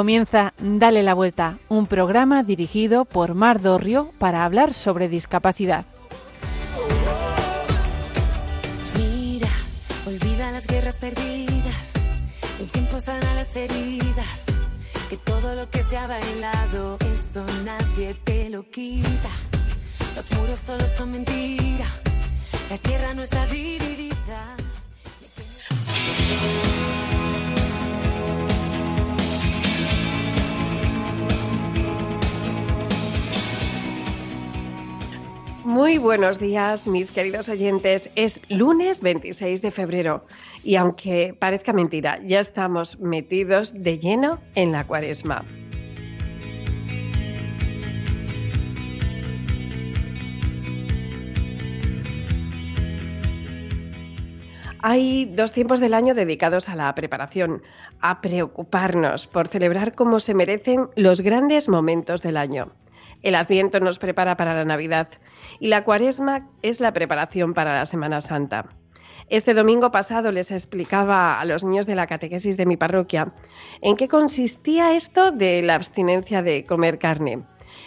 Comienza Dale la Vuelta, un programa dirigido por Mar Dorrio para hablar sobre discapacidad. Mira, olvida las guerras perdidas, el tiempo sana las heridas, que todo lo que se ha bailado, eso nadie te lo quita. Los muros solo son mentira, la tierra no está dividida. Muy buenos días, mis queridos oyentes. Es lunes 26 de febrero y aunque parezca mentira, ya estamos metidos de lleno en la cuaresma. Hay dos tiempos del año dedicados a la preparación, a preocuparnos por celebrar como se merecen los grandes momentos del año. El Adviento nos prepara para la Navidad y la Cuaresma es la preparación para la Semana Santa. Este domingo pasado les explicaba a los niños de la catequesis de mi parroquia en qué consistía esto de la abstinencia de comer carne.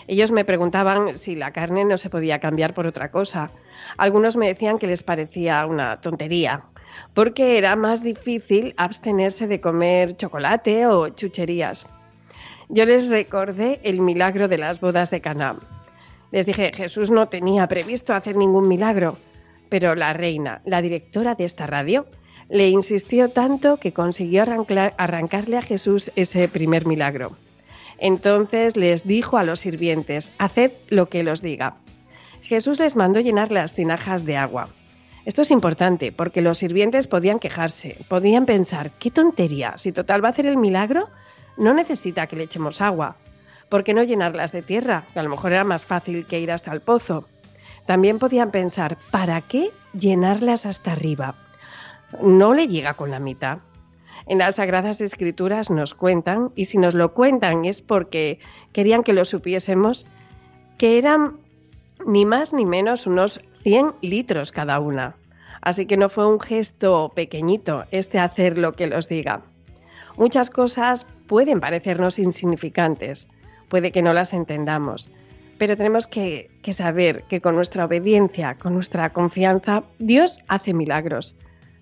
Ellos me preguntaban si la carne no se podía cambiar por otra cosa. Algunos me decían que les parecía una tontería, porque era más difícil abstenerse de comer chocolate o chucherías. Yo les recordé el milagro de las bodas de Caná. Les dije, Jesús no tenía previsto hacer ningún milagro, pero la reina, la directora de esta radio, le insistió tanto que consiguió arrancarle a Jesús ese primer milagro. Entonces les dijo a los sirvientes, haced lo que los diga. Jesús les mandó llenar las tinajas de agua. Esto es importante porque los sirvientes podían quejarse, podían pensar, qué tontería, si total va a hacer el milagro, no necesita que le echemos agua. ¿Por qué no llenarlas de tierra? Que a lo mejor era más fácil que ir hasta el pozo. También podían pensar, ¿para qué llenarlas hasta arriba? No le llega con la mitad. En las Sagradas Escrituras nos cuentan, y si nos lo cuentan es porque querían que lo supiésemos, que eran ni más ni menos unos 100 litros cada una. Así que no fue un gesto pequeñito este hacer lo que los diga. Muchas cosas pueden parecernos insignificantes, puede que no las entendamos, pero tenemos que, que, saber que con nuestra obediencia, con nuestra confianza, Dios hace milagros.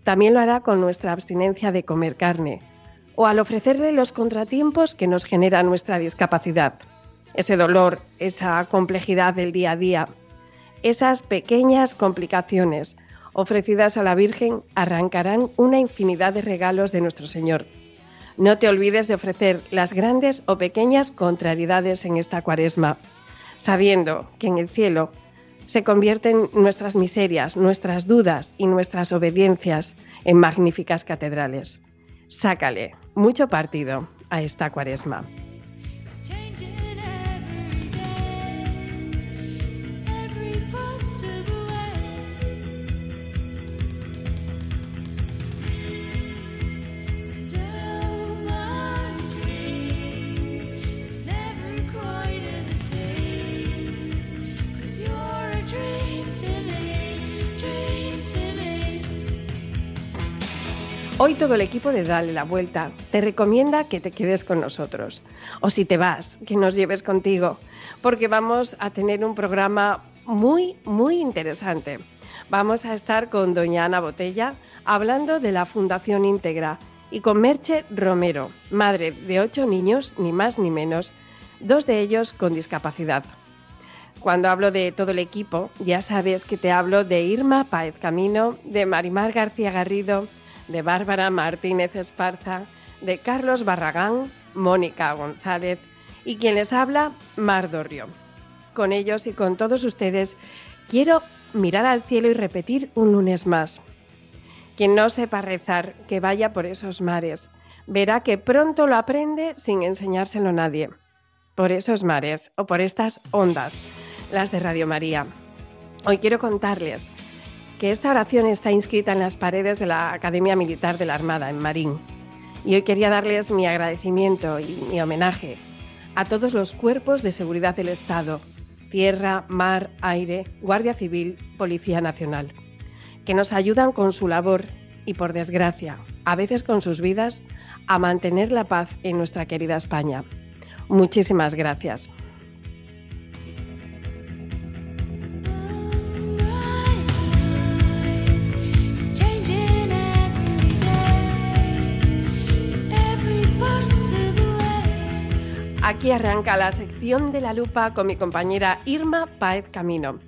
También lo hará con nuestra abstinencia de comer carne o al ofrecerle los contratiempos que nos genera nuestra discapacidad. Ese dolor, esa complejidad del día a día, esas pequeñas complicaciones ofrecidas a la Virgen arrancarán una infinidad de regalos de nuestro Señor. No te olvides de ofrecer las grandes o pequeñas contrariedades en esta cuaresma, sabiendo que en el cielo se convierten nuestras miserias, nuestras dudas y nuestras obediencias en magníficas catedrales. Sácale mucho partido a esta cuaresma. Hoy todo el equipo de Dale la Vuelta te recomienda que te quedes con nosotros. O si te vas, que nos lleves contigo, porque vamos a tener un programa muy, muy interesante. Vamos a estar con doña Ana Botella hablando de la Fundación Íntegra y con Merche Romero, madre de ocho niños, ni más ni menos, dos de ellos con discapacidad. Cuando hablo de todo el equipo, ya sabes que te hablo de Irma Paez Camino, de Marimar García Garrido, de Bárbara Martínez Esparza, de Carlos Barragán, Mónica González y quien les habla, Mar Dorrio. Con ellos y con todos ustedes quiero mirar al cielo y repetir un lunes más. Quien no sepa rezar, que vaya por esos mares, verá que pronto lo aprende sin enseñárselo a nadie. Por esos mares o por estas ondas, las de Radio María. Hoy quiero contarles que esta oración está inscrita en las paredes de la Academia Militar de la Armada en Marín. Y hoy quería darles mi agradecimiento y mi homenaje a todos los cuerpos de seguridad del Estado, tierra, mar, aire, Guardia Civil, Policía Nacional, que nos ayudan con su labor y, por desgracia, a veces con sus vidas, a mantener la paz en nuestra querida España. Muchísimas gracias. Aquí arranca la sección de la lupa con mi compañera Irma Paez Camino.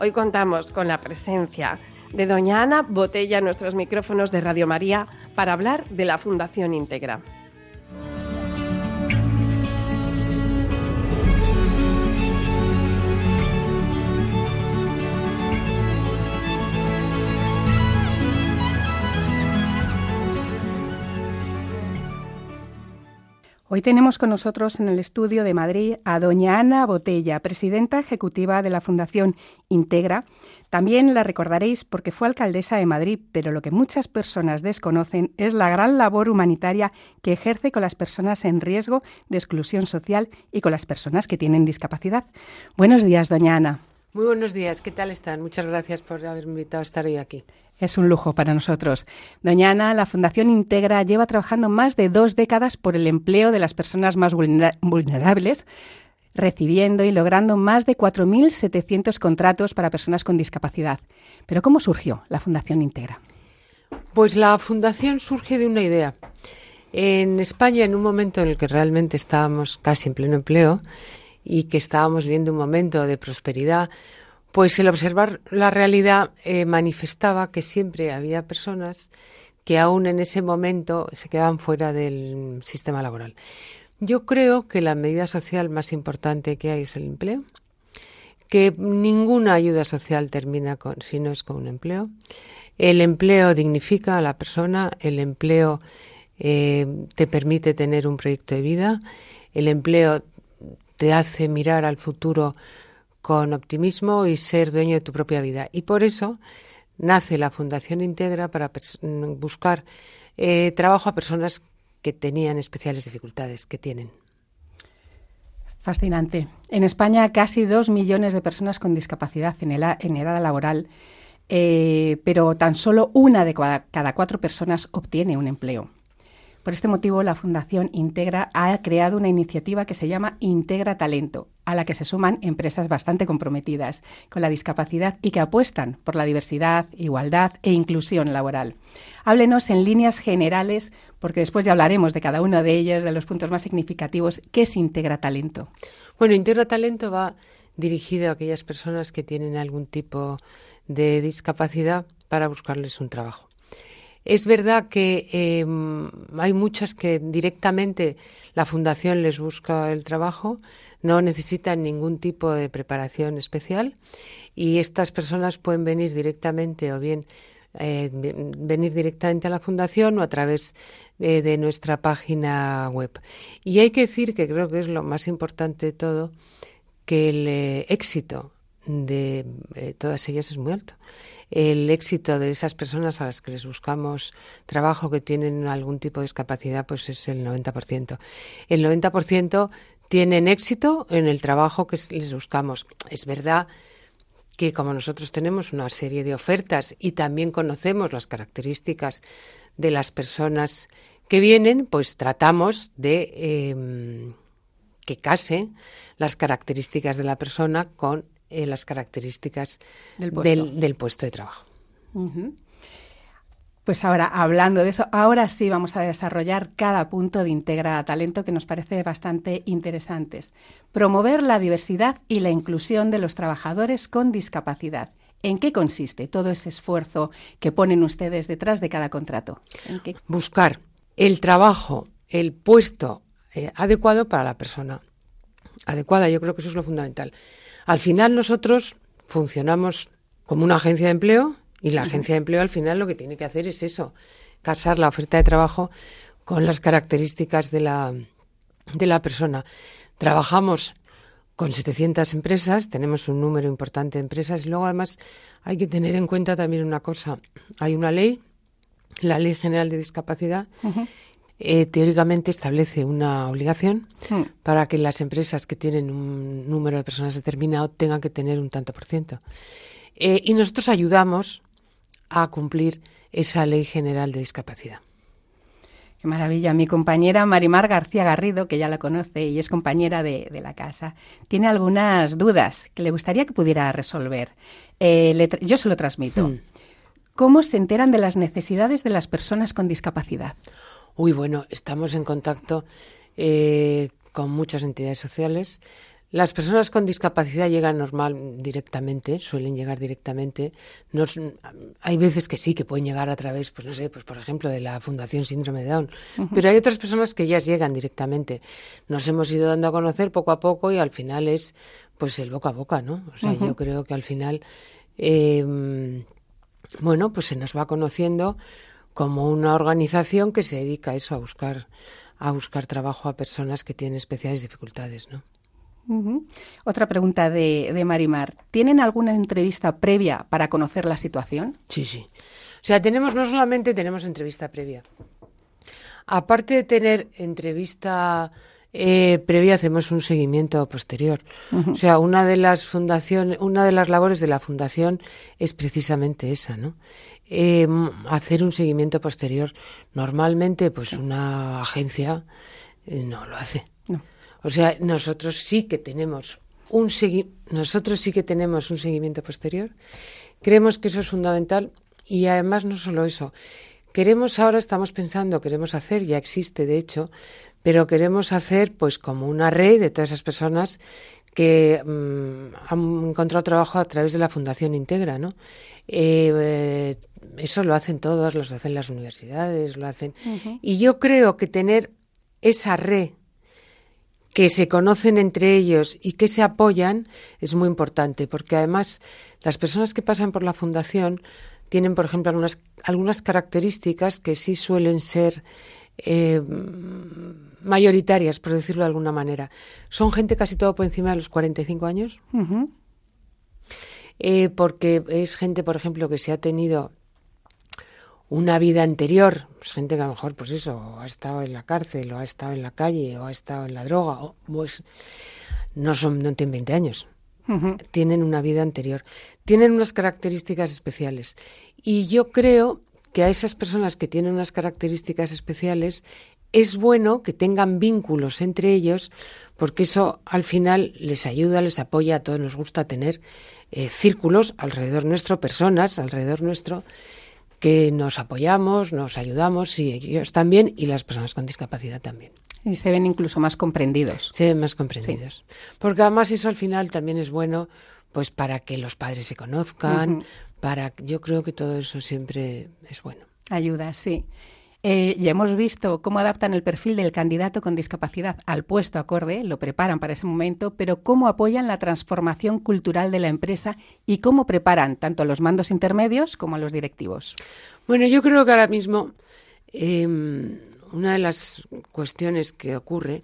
Hoy contamos con la presencia de doña Ana Botella en nuestros micrófonos de Radio María para hablar de la Fundación Integra. Hoy tenemos con nosotros en el estudio de Madrid a doña Ana Botella, presidenta ejecutiva de la Fundación Integra. También la recordaréis porque fue alcaldesa de Madrid, pero lo que muchas personas desconocen es la gran labor humanitaria que ejerce con las personas en riesgo de exclusión social y con las personas que tienen discapacidad. Buenos días, doña Ana. Muy buenos días, ¿qué tal están? Muchas gracias por haberme invitado a estar hoy aquí. Es un lujo para nosotros. Doña Ana, la Fundación Integra lleva trabajando más de dos décadas por el empleo de las personas más vulnerables, recibiendo y logrando más de 4.700 contratos para personas con discapacidad. Pero ¿cómo surgió la Fundación Integra? Pues la Fundación surge de una idea. En España, en un momento en el que realmente estábamos casi en pleno empleo y que estábamos viendo un momento de prosperidad, pues el observar la realidad eh, manifestaba que siempre había personas que aún en ese momento se quedaban fuera del sistema laboral. Yo creo que la medida social más importante que hay es el empleo, que ninguna ayuda social termina con, si no es con un empleo. El empleo dignifica a la persona, el empleo eh, te permite tener un proyecto de vida, el empleo te hace mirar al futuro con optimismo y ser dueño de tu propia vida. Y por eso nace la Fundación Integra para mm, buscar eh, trabajo a personas que tenían especiales dificultades, que tienen. Fascinante. En España casi dos millones de personas con discapacidad en, edad laboral, eh, pero tan solo una de cada cuatro personas obtiene un empleo. Por este motivo, la Fundación Integra ha creado una iniciativa que se llama Integra Talento, a la que se suman empresas bastante comprometidas con la discapacidad y que apuestan por la diversidad, igualdad e inclusión laboral. Háblenos en líneas generales, porque después ya hablaremos de cada una de ellas, de los puntos más significativos. ¿Qué es Integra Talento? Bueno, Integra Talento va dirigido a aquellas personas que tienen algún tipo de discapacidad para buscarles un trabajo. Es verdad que em, hay muchas que directamente la fundación les busca el trabajo, no necesitan ningún tipo de preparación especial y estas personas pueden venir directamente o bien eh, venir directamente a la fundación o a través de nuestra página web. Y hay que decir que creo que es lo más importante de todo, que el eh, éxito de eh, todas ellas es muy alto el éxito de esas personas a las que les buscamos trabajo que tienen algún tipo de discapacidad, pues es el 90%. El 90% tienen éxito en el trabajo que les buscamos. Es verdad que como nosotros tenemos una serie de ofertas y también conocemos las características de las personas que vienen, pues tratamos de em, que case las características de la persona con eh, las características del puesto, de trabajo. Pues ahora, hablando de eso, ahora sí vamos a desarrollar cada punto de Integra Talento que nos parece bastante interesantes. Promover la diversidad y la inclusión de los trabajadores con discapacidad. ¿En qué consiste todo ese esfuerzo que ponen ustedes detrás de cada contrato? Buscar el trabajo, el puesto eh, adecuado para la persona. Adecuada, yo creo que eso es lo fundamental. Al final nosotros funcionamos como una agencia de empleo y la agencia de empleo al final lo que tiene que hacer es eso, casar la oferta de trabajo con las características de la, de la persona. Trabajamos con 700 empresas, tenemos un número importante de empresas y luego además hay que tener en cuenta también una cosa. Hay una ley, la Ley General de Discapacidad, eh, teóricamente establece una obligación hmm. para que las empresas que tienen un número de personas determinado tengan que tener un tanto por ciento. Eh, y nosotros ayudamos a cumplir esa ley general de discapacidad. Qué maravilla. Mi compañera Marimar García Garrido, que ya la conoce y es compañera de, la casa, tiene algunas dudas que le gustaría que pudiera resolver. Eh, yo se lo transmito. Hmm. ¿Cómo se enteran de las necesidades de las personas con discapacidad? Uy, bueno, estamos en contacto eh, con muchas entidades sociales. Las personas con discapacidad llegan normal directamente, suelen llegar directamente. hay veces que sí, que pueden llegar a través, pues no sé, pues por ejemplo, de la Fundación Síndrome de Down. Pero hay otras personas que ya llegan directamente. Nos hemos ido dando a conocer poco a poco y al final es, pues el boca a boca, ¿no? O sea, yo creo que al final, em, bueno, pues se nos va conociendo como una organización que se dedica a eso, a buscar a buscar trabajo a personas que tienen especiales dificultades, ¿no? Otra pregunta de, de, Marimar. ¿Tienen alguna entrevista previa para conocer la situación? Sí, sí. O sea, tenemos, no solamente tenemos entrevista previa. Aparte de tener entrevista eh, previa, hacemos un seguimiento posterior. O sea, una de las fundaciones, una de las labores de la fundación es precisamente esa, ¿no? Eh, hacer un seguimiento posterior. Normalmente, pues una agencia eh, no lo hace. O sea, nosotros sí que tenemos un nosotros sí que tenemos un seguimiento posterior. Creemos que eso es fundamental y además no solo eso. Queremos ahora estamos pensando, queremos hacer, ya existe de hecho, pero queremos hacer pues como una red de todas esas personas que mm, han encontrado trabajo a través de la Fundación Integra, ¿no? Eh, eso lo hacen todos, lo hacen las universidades, lo hacen. Y yo creo que tener esa red que se conocen entre ellos y que se apoyan es muy importante, porque además las personas que pasan por la fundación tienen, por ejemplo, algunas, algunas características que sí suelen ser eh, mayoritarias, por decirlo de alguna manera. Son gente casi todo por encima de los 45 años. Eh, porque es gente, por ejemplo, que se ha tenido una vida anterior, pues gente que a lo mejor, pues eso, ha estado en la cárcel, o ha estado en la calle, o ha estado en la droga, o pues no son, no tienen 20 años. Tienen una vida anterior. Tienen unas características especiales. Y yo creo que a esas personas que tienen unas características especiales es bueno que tengan vínculos entre ellos, porque eso al final les ayuda, les apoya, a todos nos gusta tener eh, círculos alrededor nuestro, personas alrededor nuestro, que nos apoyamos, nos ayudamos, y ellos también, y las personas con discapacidad también. Y se ven incluso más comprendidos. Se ven más comprendidos. Porque además eso al final también es bueno, pues para que los padres se conozcan, para yo creo que todo eso siempre es bueno. Ayuda, sí. Eh, ya hemos visto cómo adaptan el perfil del candidato con discapacidad al puesto acorde, lo preparan para ese momento, pero cómo apoyan la transformación cultural de la empresa y cómo preparan tanto a los mandos intermedios como a los directivos. Bueno, yo creo que ahora mismo em, una de las cuestiones que ocurre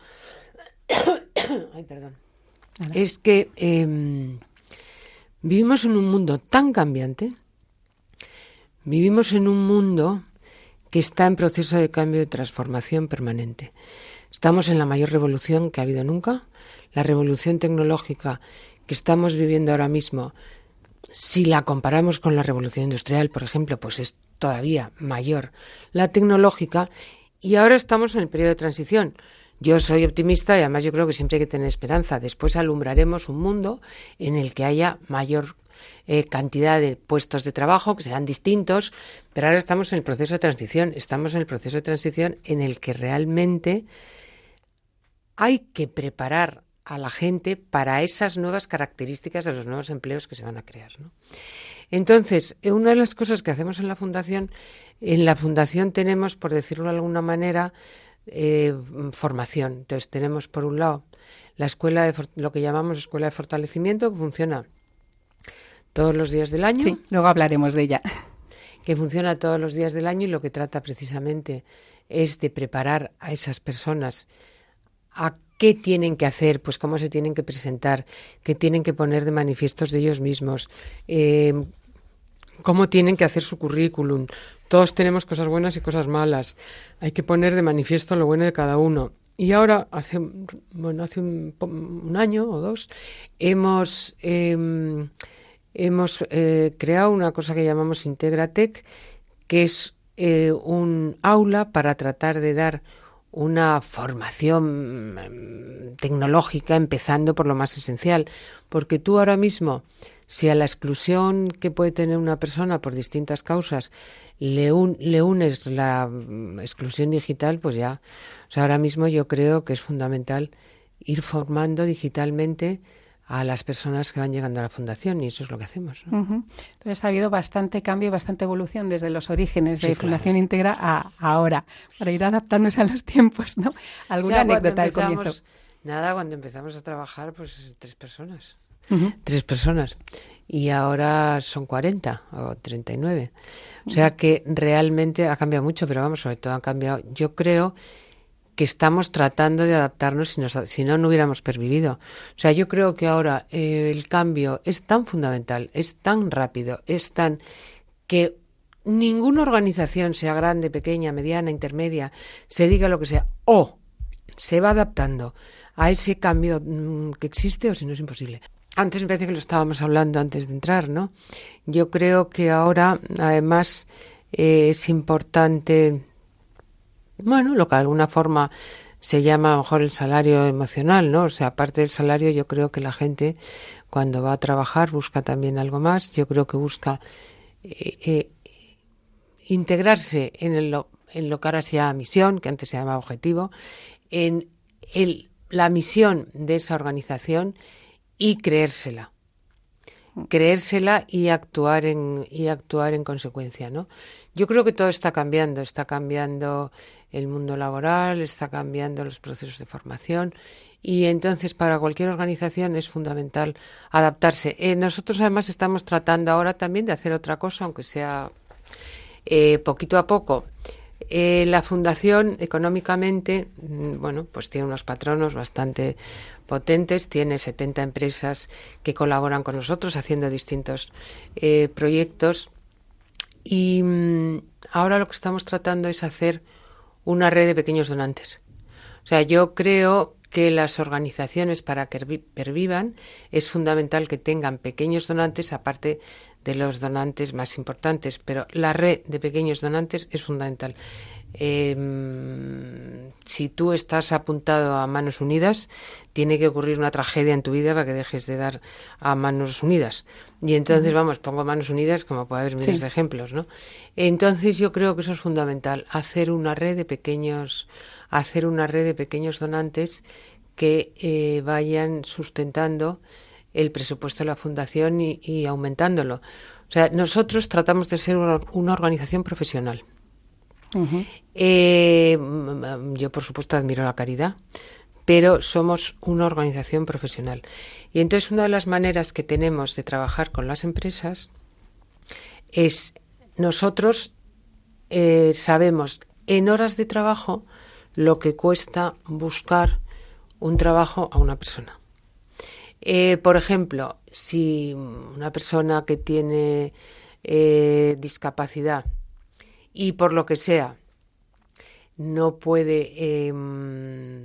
es que em, vivimos en un mundo tan cambiante, vivimos en un mundo que está en proceso de cambio y transformación permanente. Estamos en la mayor revolución que ha habido nunca. La revolución tecnológica que estamos viviendo ahora mismo, si la comparamos con la revolución industrial, por ejemplo, pues es todavía mayor la tecnológica y ahora estamos en el periodo de transición. Yo soy optimista y además yo creo que siempre hay que tener esperanza. Después alumbraremos un mundo en el que haya mayor eh, cantidad de puestos de trabajo que serán distintos, pero ahora estamos en el proceso de transición, estamos en el proceso de transición en el que realmente hay que preparar a la gente para esas nuevas características de los nuevos empleos que se van a crear. Entonces, eh, una de las cosas que hacemos en la fundación, en la fundación tenemos, por decirlo de alguna manera, eh, formación. Entonces, tenemos por un lado la escuela de lo que llamamos escuela de fortalecimiento, que funciona todos los días del año. Sí, luego hablaremos de ella. Que funciona todos los días del año y lo que trata precisamente es de preparar a esas personas a qué tienen que hacer, pues cómo se tienen que presentar, qué tienen que poner de manifiestos de ellos mismos, eh, cómo tienen que hacer su currículum. Todos tenemos cosas buenas y cosas malas. Hay que poner de manifiesto lo bueno de cada uno. Y ahora, hace, bueno, hace un, año o dos, hemos em, hemos eh, creado una cosa que llamamos Integratec, que es eh, un aula para tratar de dar una formación mm, tecnológica, empezando por lo más esencial. Porque tú ahora mismo, si a la exclusión que puede tener una persona por distintas causas le, le unes la mm, exclusión digital, pues ya, o sea, ahora mismo yo creo que es fundamental ir formando digitalmente a las personas que van llegando a la fundación y eso es lo que hacemos. Entonces ha habido bastante cambio y bastante evolución desde los orígenes de Fundación Integra a ahora, para ir adaptándose a los tiempos, ¿no? ¿Alguna anécdota del comienzo? Nada, cuando empezamos a trabajar, pues tres personas. Tres personas. Y ahora son 40 o 39. O sea que realmente ha cambiado mucho, pero vamos, sobre todo ha cambiado. Yo creo que estamos tratando de adaptarnos si, si no, no hubiéramos pervivido. O sea, yo creo que ahora eh, el cambio es tan fundamental, es tan rápido, es tan que ninguna organización, sea grande, pequeña, mediana, intermedia, se diga lo que sea, o se va adaptando a ese cambio mm, que existe o si no es imposible. Antes me parece que lo estábamos hablando antes de entrar, ¿no? Yo creo que ahora, además, eh, es importante bueno, lo que de alguna forma se llama a lo mejor el salario emocional, ¿no? O sea, aparte del salario, yo creo que la gente cuando va a trabajar busca también algo más. Yo creo que busca eh, eh, integrarse en, el, en lo que ahora se llama misión, que antes se llama objetivo, en el, la misión de esa organización y creérsela creérsela y actuar en y actuar en consecuencia, ¿no? Yo creo que todo está cambiando, está cambiando el mundo laboral, está cambiando los procesos de formación y entonces para cualquier organización es fundamental adaptarse. Eh, nosotros además estamos tratando ahora también de hacer otra cosa, aunque sea eh, poquito a poco. Eh, la fundación económicamente, mm, bueno, pues tiene unos patronos bastante potentes, tiene 70 empresas que colaboran con nosotros haciendo distintos proyectos y mm, ahora lo que estamos tratando es hacer una red de pequeños donantes. O sea, yo creo que las organizaciones para que pervivan es fundamental que tengan pequeños donantes aparte de los donantes más importantes, pero la red de pequeños donantes es fundamental. Em, si tú estás apuntado a Manos Unidas, tiene que ocurrir una tragedia en tu vida para que dejes de dar a Manos Unidas. Y entonces, vamos, pongo Manos Unidas, como puede haber miles de ejemplos, ¿no? Entonces yo creo que eso es fundamental, hacer una red de pequeños, hacer una red de pequeños donantes que eh, vayan sustentando el presupuesto de la fundación y, aumentándolo. O sea, nosotros tratamos de ser una organización profesional. Eh, yo, por supuesto, admiro la caridad, pero somos una organización profesional. Y entonces una de las maneras que tenemos de trabajar con las empresas es nosotros eh, sabemos en horas de trabajo lo que cuesta buscar un trabajo a una persona. Eh, por ejemplo, si una persona que tiene discapacidad y por lo que sea no puede em,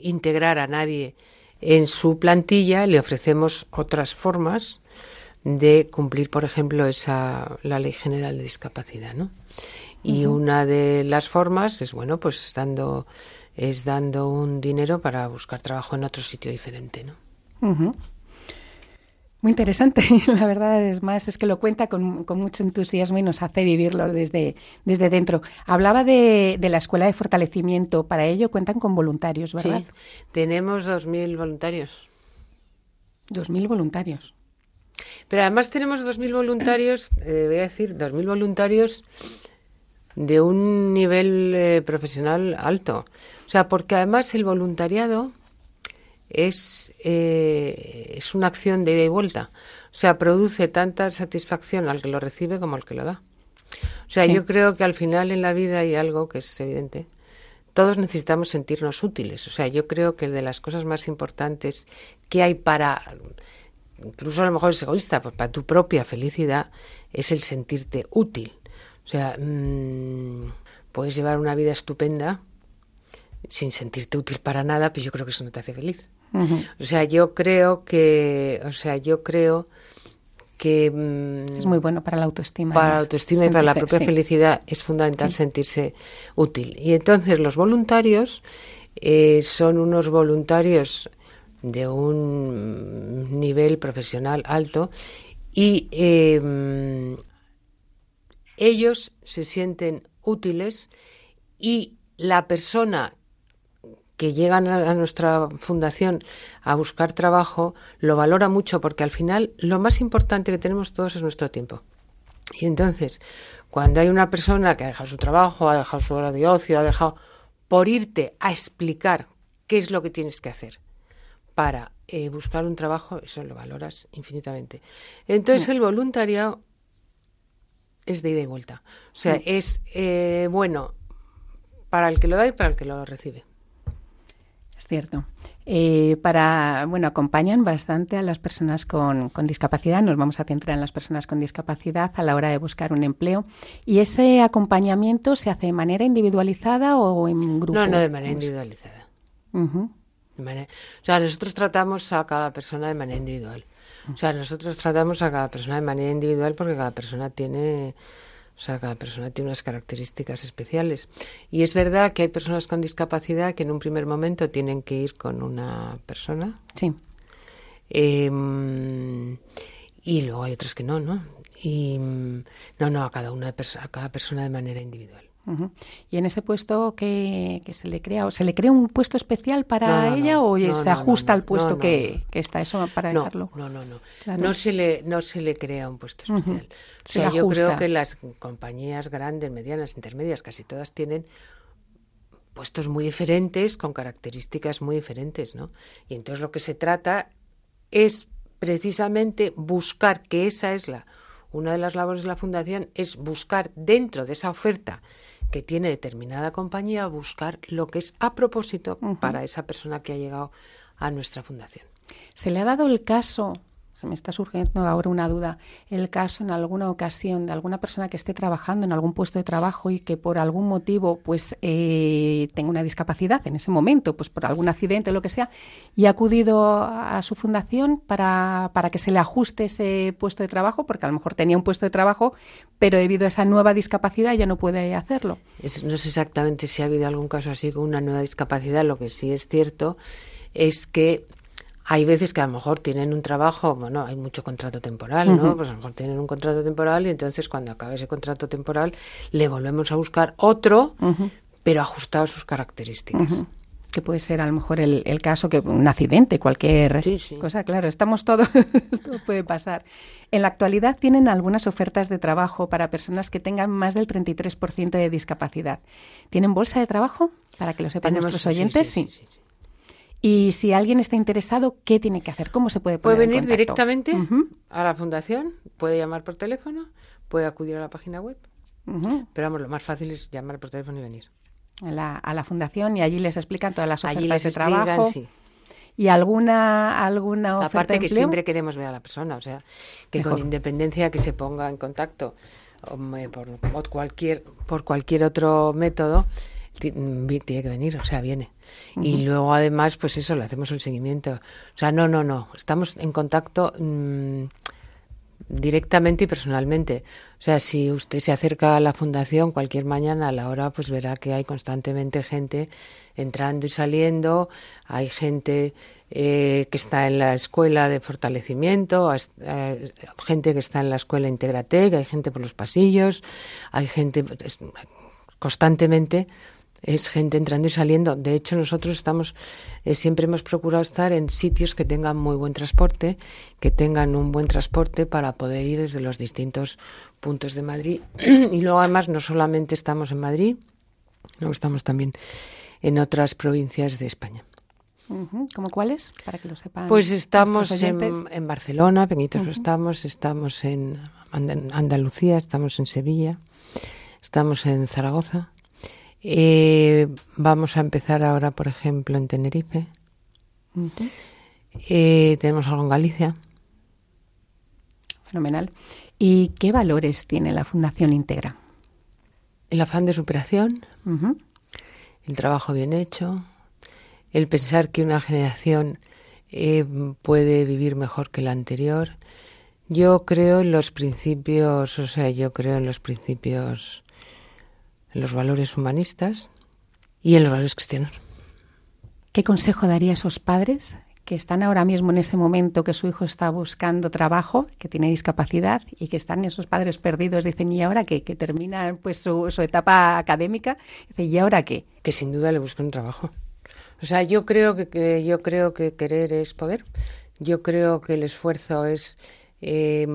integrar a nadie en su plantilla, le ofrecemos otras formas de cumplir, por ejemplo, esa la Ley General de Discapacidad, ¿no? Y una de las formas es bueno, pues dando es dando un dinero para buscar trabajo en otro sitio diferente, ¿no? Muy interesante, la verdad es más, es que lo cuenta con, mucho entusiasmo y nos hace vivirlo desde, desde dentro. Hablaba de, la Escuela de Fortalecimiento, para ello cuentan con voluntarios, ¿verdad? Sí, tenemos 2.000 voluntarios. 2.000 voluntarios. Pero además tenemos 2.000 voluntarios, eh, voy a decir, 2.000 voluntarios de un nivel eh, profesional alto. O sea, porque además el voluntariado es, eh, es una acción de ida y vuelta. O sea, produce tanta satisfacción al que lo recibe como al que lo da. O sea, yo creo que al final en la vida hay algo que es evidente. Todos necesitamos sentirnos útiles. O sea, yo creo que de las cosas más importantes que hay para, incluso a lo mejor es egoísta, pues para tu propia felicidad, es el sentirte útil. O sea, mm, puedes llevar una vida estupenda sin sentirte útil para nada, pero yo creo que eso no te hace feliz. O sea, yo creo que, o sea, yo creo que mm, es muy bueno para la autoestima. Para la autoestima y para la propia felicidad es fundamental sentirse útil. Y entonces los voluntarios eh, son unos voluntarios de un nivel profesional alto y em, ellos se sienten útiles y la persona que llegan a, nuestra fundación a buscar trabajo lo valora mucho porque al final lo más importante que tenemos todos es nuestro tiempo. Y entonces, cuando hay una persona que ha dejado su trabajo, ha dejado su hora de ocio, ha dejado por irte a explicar qué es lo que tienes que hacer para eh, buscar un trabajo, eso lo valoras infinitamente. Entonces, el voluntariado es de ida y vuelta. O sea, es eh, bueno para el que lo da y para el que lo recibe. Cierto. Eh, para, bueno, acompañan bastante a las personas con, discapacidad. Nos vamos a centrar en las personas con discapacidad a la hora de buscar un empleo. ¿Y ese acompañamiento se hace de manera individualizada o en grupo? No, no, de manera individualizada. o sea, nosotros tratamos a cada persona de manera individual. O sea, nosotros tratamos a cada persona de manera individual porque cada persona tiene o sea, cada persona tiene unas características especiales. Y es verdad que hay personas con discapacidad que en un primer momento tienen que ir con una persona. Sí. Em, y luego hay otros que no, ¿no? Y no, no, a cada una a cada persona de manera individual. Y en ese puesto que, se le crea, ¿se le crea un puesto especial para ella o se ajusta al puesto que, está eso para dejarlo? No, no, no. No se le no se le crea un puesto especial. O sea, yo creo que las compañías grandes, medianas, intermedias, casi todas tienen puestos muy diferentes con características muy diferentes, ¿no? Y entonces lo que se trata es precisamente buscar que esa es la una de las labores de la fundación es buscar dentro de esa oferta que tiene determinada compañía buscar lo que es a propósito para esa persona que ha llegado a nuestra fundación. ¿Se le ha dado el caso me está surgiendo ahora una duda, el caso en alguna ocasión de alguna persona que esté trabajando en algún puesto de trabajo y que por algún motivo pues eh, tenga una discapacidad en ese momento, pues por algún accidente o lo que sea, y ha acudido a su fundación para, para que se le ajuste ese puesto de trabajo, porque a lo mejor tenía un puesto de trabajo, pero debido a esa nueva discapacidad ya no puede hacerlo. no sé exactamente si ha habido algún caso así con una nueva discapacidad, lo que sí es cierto es que hay veces que a lo mejor tienen un trabajo, bueno, hay mucho contrato temporal, ¿no? Pues a lo mejor tienen un contrato temporal y entonces cuando acabe ese contrato temporal le volvemos a buscar otro, pero ajustado a sus características. Que puede ser a lo mejor el, caso que un accidente, cualquier cosa, claro, estamos todos, todo puede pasar. En la actualidad tienen algunas ofertas de trabajo para personas que tengan más del 33% de discapacidad. ¿Tienen bolsa de trabajo? Para que lo sepan nuestros oyentes, sí. Y si alguien está interesado, ¿qué tiene que hacer? ¿Cómo se puede poner Puede venir directamente a la fundación, puede llamar por teléfono, puede acudir a la página web. Pero vamos, lo más fácil es llamar por teléfono y venir. A la, a la fundación y allí les explican todas las ofertas allí les de trabajo. Sí. ¿Y alguna, alguna oferta Aparte que siempre queremos ver a la persona, o sea, que con independencia que se ponga en contacto por, por, cualquier, por cualquier otro método, tiene que venir, o sea, viene. Y luego además, pues eso, le hacemos un seguimiento. O sea, no, no, no, estamos en contacto mm, directamente y personalmente. O sea, si usted se acerca a la fundación cualquier mañana a la hora, pues verá que hay constantemente gente entrando y saliendo, hay gente eh, que está en la escuela de fortalecimiento, eh, gente que está en la escuela Integratec, hay gente por los pasillos, hay gente pues, constantemente es gente entrando y saliendo. De hecho, nosotros estamos, eh, siempre hemos procurado estar en sitios que tengan muy buen transporte, que tengan un buen transporte para poder ir desde los distintos puntos de Madrid. y luego, además, no solamente estamos en Madrid, luego estamos también en otras provincias de España. ¿Cómo cuáles? Para que lo sepan. Pues estamos en, en, Barcelona, Peñitos estamos, estamos en Andalucía, estamos en Sevilla, estamos en Zaragoza, eh, vamos a empezar ahora, por ejemplo, en Tenerife. Eh, tenemos algo en Galicia. Fenomenal. ¿Y qué valores tiene la Fundación Integra? El afán de superación, el trabajo bien hecho, el pensar que una generación eh, puede vivir mejor que la anterior, Yo creo en los principios, o sea, yo creo en los principios, en los valores humanistas y en los valores cristianos. ¿Qué consejo daría a esos padres que están ahora mismo en ese momento que su hijo está buscando trabajo, que tiene discapacidad y que están esos padres perdidos? Dicen, ¿y ahora qué? Que terminan pues su, etapa académica. Dicen, ¿y ahora qué? Que sin duda le busquen trabajo. O sea, yo creo que, que yo creo que querer es poder. Yo creo que el esfuerzo es eh,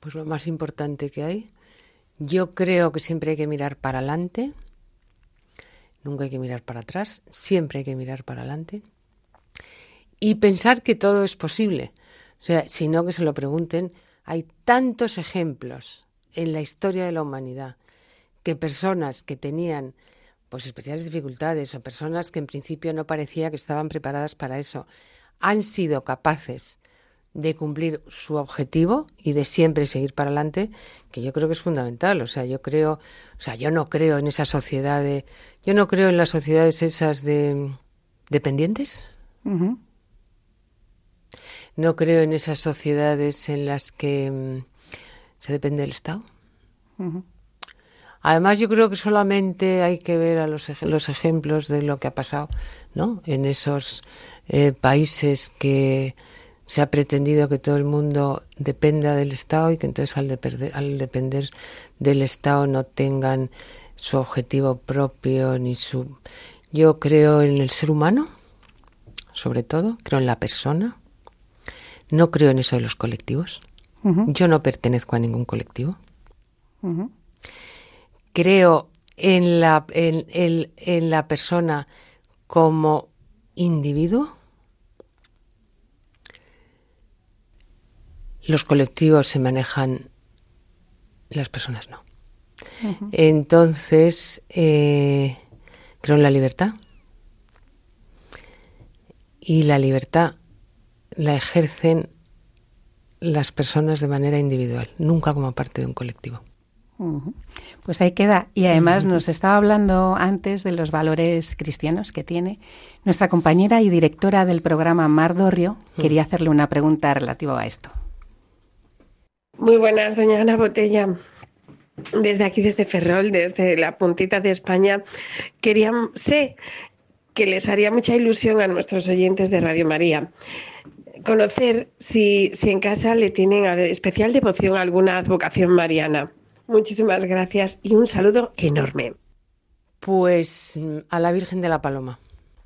pues lo más importante que hay. Yo creo que siempre hay que mirar para adelante, nunca hay que mirar para atrás, siempre hay que mirar para adelante. Y pensar que todo es posible. O sea, si no que se lo pregunten, hay tantos ejemplos en la historia de la humanidad que personas que tenían pues especiales dificultades o personas que en principio no parecía que estaban preparadas para eso han sido capaces de cumplir su objetivo y de siempre seguir para adelante, que yo creo que es fundamental. O sea, yo creo, o sea, yo no creo en esa sociedad de, yo no creo en las sociedades esas de dependientes. No creo en esas sociedades en las que mm, se depende del Estado. Además, yo creo que solamente hay que ver a los, los ejemplos de lo que ha pasado, ¿no? En esos eh, países que se ha pretendido que todo el mundo dependa del Estado y que entonces al, al depender del Estado no tengan su objetivo propio ni su... Yo creo en el ser humano, sobre todo, creo en la persona. No creo en eso de los colectivos. Yo no pertenezco a ningún colectivo. Creo en la, en, en la persona como individuo los colectivos se manejan, las personas no. Entonces, eh, creo en la libertad. Y la libertad la ejercen las personas de manera individual, nunca como parte de un colectivo. Pues ahí queda. Y además nos estaba hablando antes de los valores cristianos que tiene. Nuestra compañera y directora del programa Mar Dorrio quería hacerle una pregunta relativa a esto. Muy buenas, doña Ana Botella. Desde aquí, desde Ferrol, desde la puntita de España, quería, sé que les haría mucha ilusión a nuestros oyentes de Radio María conocer si, si en casa le tienen especial devoción a alguna advocación mariana. Muchísimas gracias y un saludo enorme. Pues a la Virgen de la Paloma.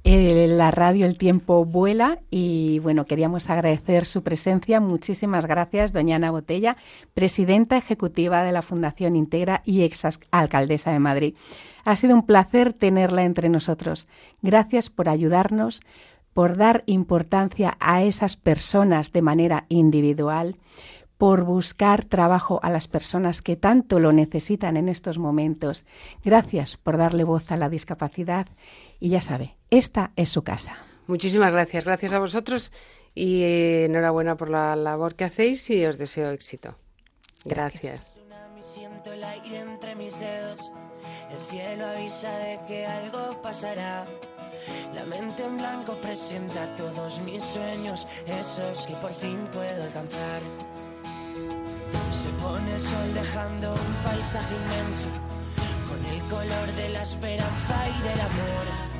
La radio El Tiempo vuela y bueno, queríamos agradecer su presencia. Muchísimas gracias, doña Ana Botella, presidenta ejecutiva de la Fundación Integra y ex alcaldesa de Madrid. Ha sido un placer tenerla entre nosotros. Gracias por ayudarnos, por dar importancia a esas personas de manera individual, por buscar trabajo a las personas que tanto lo necesitan en estos momentos. Gracias por darle voz a la discapacidad y ya sabe, esta es su casa. Muchísimas gracias, gracias a vosotros y eh, enhorabuena por la labor que hacéis y os deseo éxito. Gracias. El cielo avisa de que algo pasará. La mente en blanco presenta todos mis sueños, esos que por fin puedo alcanzar. Se pone el sol dejando un paisaje inmenso, con el color de la esperanza y del amor.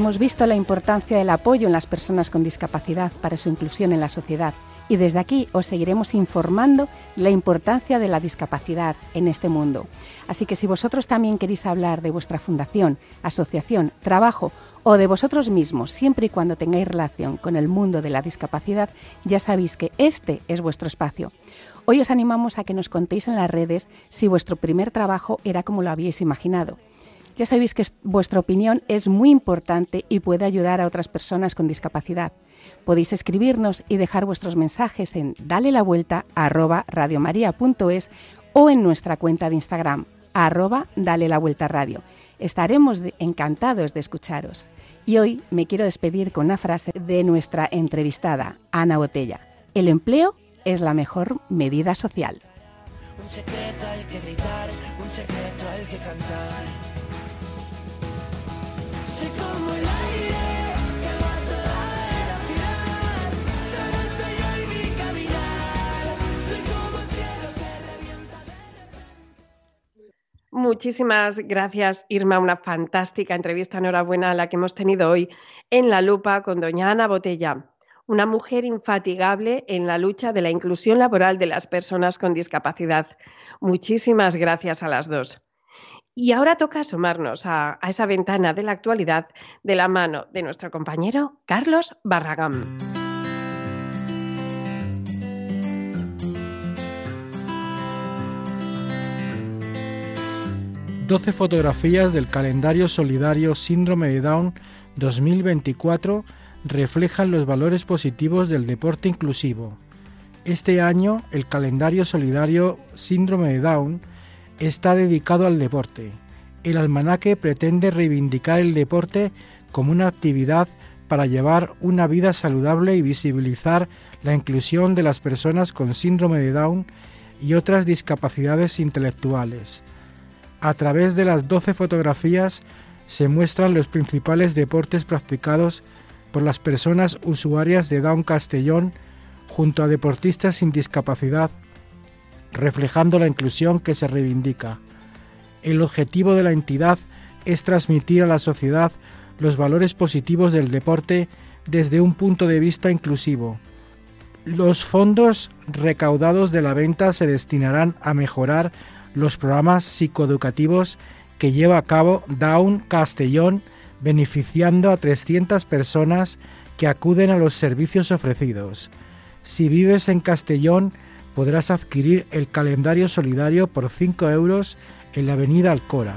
Hemos visto la importancia del apoyo en las personas con discapacidad para su inclusión en la sociedad y desde aquí os seguiremos informando la importancia de la discapacidad en este mundo. Así que si vosotros también queréis hablar de vuestra fundación, asociación, trabajo o de vosotros mismos, siempre y cuando tengáis relación con el mundo de la discapacidad, ya sabéis que este es vuestro espacio. Hoy os animamos a que nos contéis en las redes si vuestro primer trabajo era como lo habíais imaginado. Ya sabéis que vuestra opinión es muy importante y puede ayudar a otras personas con discapacidad. Podéis escribirnos y dejar vuestros mensajes en dale la vuelta o en nuestra cuenta de Instagram arroba dale la vuelta radio. Estaremos encantados de escucharos. Y hoy me quiero despedir con una frase de nuestra entrevistada, Ana Botella. El empleo es la mejor medida social. Un secreto hay que gritar, un secreto hay que cantar. Muchísimas gracias, Irma. Una fantástica entrevista. Enhorabuena a la que hemos tenido hoy en La Lupa con doña Ana Botella, una mujer infatigable en la lucha de la inclusión laboral de las personas con discapacidad. Muchísimas gracias a las dos. Y ahora toca asomarnos a, a esa ventana de la actualidad de la mano de nuestro compañero Carlos Barragán. 12 fotografías del calendario solidario Síndrome de Down 2024 reflejan los valores positivos del deporte inclusivo. Este año el calendario solidario Síndrome de Down está dedicado al deporte. El almanaque pretende reivindicar el deporte como una actividad para llevar una vida saludable y visibilizar la inclusión de las personas con síndrome de Down y otras discapacidades intelectuales. A través de las 12 fotografías se muestran los principales deportes practicados por las personas usuarias de Down Castellón junto a deportistas sin discapacidad, reflejando la inclusión que se reivindica. El objetivo de la entidad es transmitir a la sociedad los valores positivos del deporte desde un punto de vista inclusivo. Los fondos recaudados de la venta se destinarán a mejorar los programas psicoeducativos que lleva a cabo Down Castellón, beneficiando a 300 personas que acuden a los servicios ofrecidos. Si vives en Castellón, podrás adquirir el calendario solidario por 5 euros en la avenida Alcora.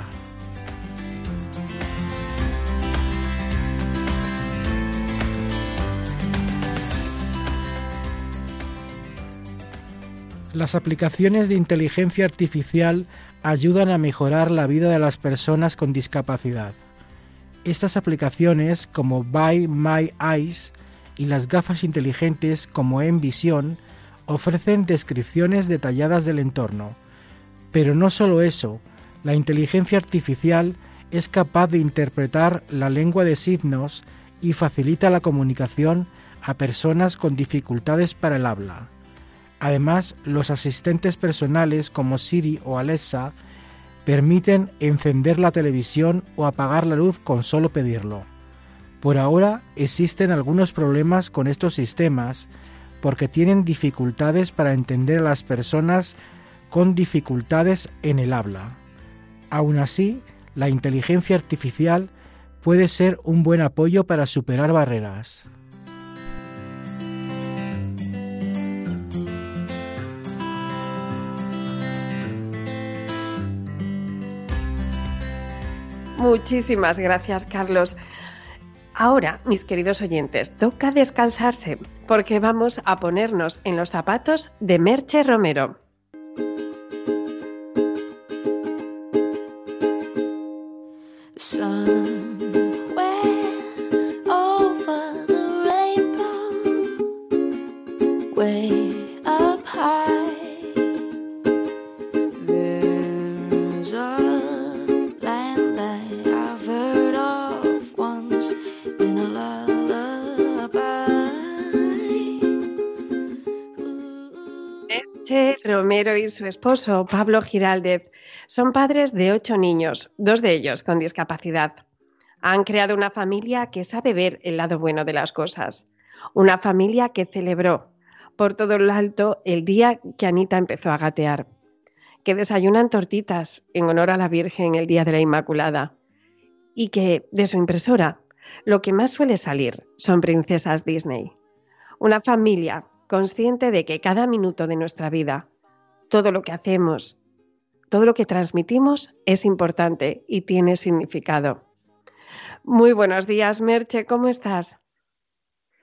Las aplicaciones de inteligencia artificial ayudan a mejorar la vida de las personas con discapacidad. Estas aplicaciones como By My Eyes y las gafas inteligentes como Envision ofrecen descripciones detalladas del entorno. Pero no solo eso, la inteligencia artificial es capaz de interpretar la lengua de signos y facilita la comunicación a personas con dificultades para el habla. Además, los asistentes personales como Siri o Alexa permiten encender la televisión o apagar la luz con solo pedirlo. Por ahora existen algunos problemas con estos sistemas porque tienen dificultades para entender a las personas con dificultades en el habla. Aún así, la inteligencia artificial puede ser un buen apoyo para superar barreras. Muchísimas gracias, Carlos. Ahora, mis queridos oyentes, toca descalzarse porque vamos a ponernos en los zapatos de Merche Romero. Su esposo, Pablo Giraldez, son padres de ocho niños, dos de ellos con discapacidad. Han creado una familia que sabe ver el lado bueno de las cosas. Una familia que celebró por todo lo alto el día que Anita empezó a gatear. Que desayunan tortitas en honor a la Virgen el día de la Inmaculada. Y que de su impresora lo que más suele salir son princesas Disney. Una familia consciente de que cada minuto de nuestra vida todo lo que hacemos, todo lo que transmitimos es importante y tiene significado. Muy buenos días, Merche, ¿cómo estás?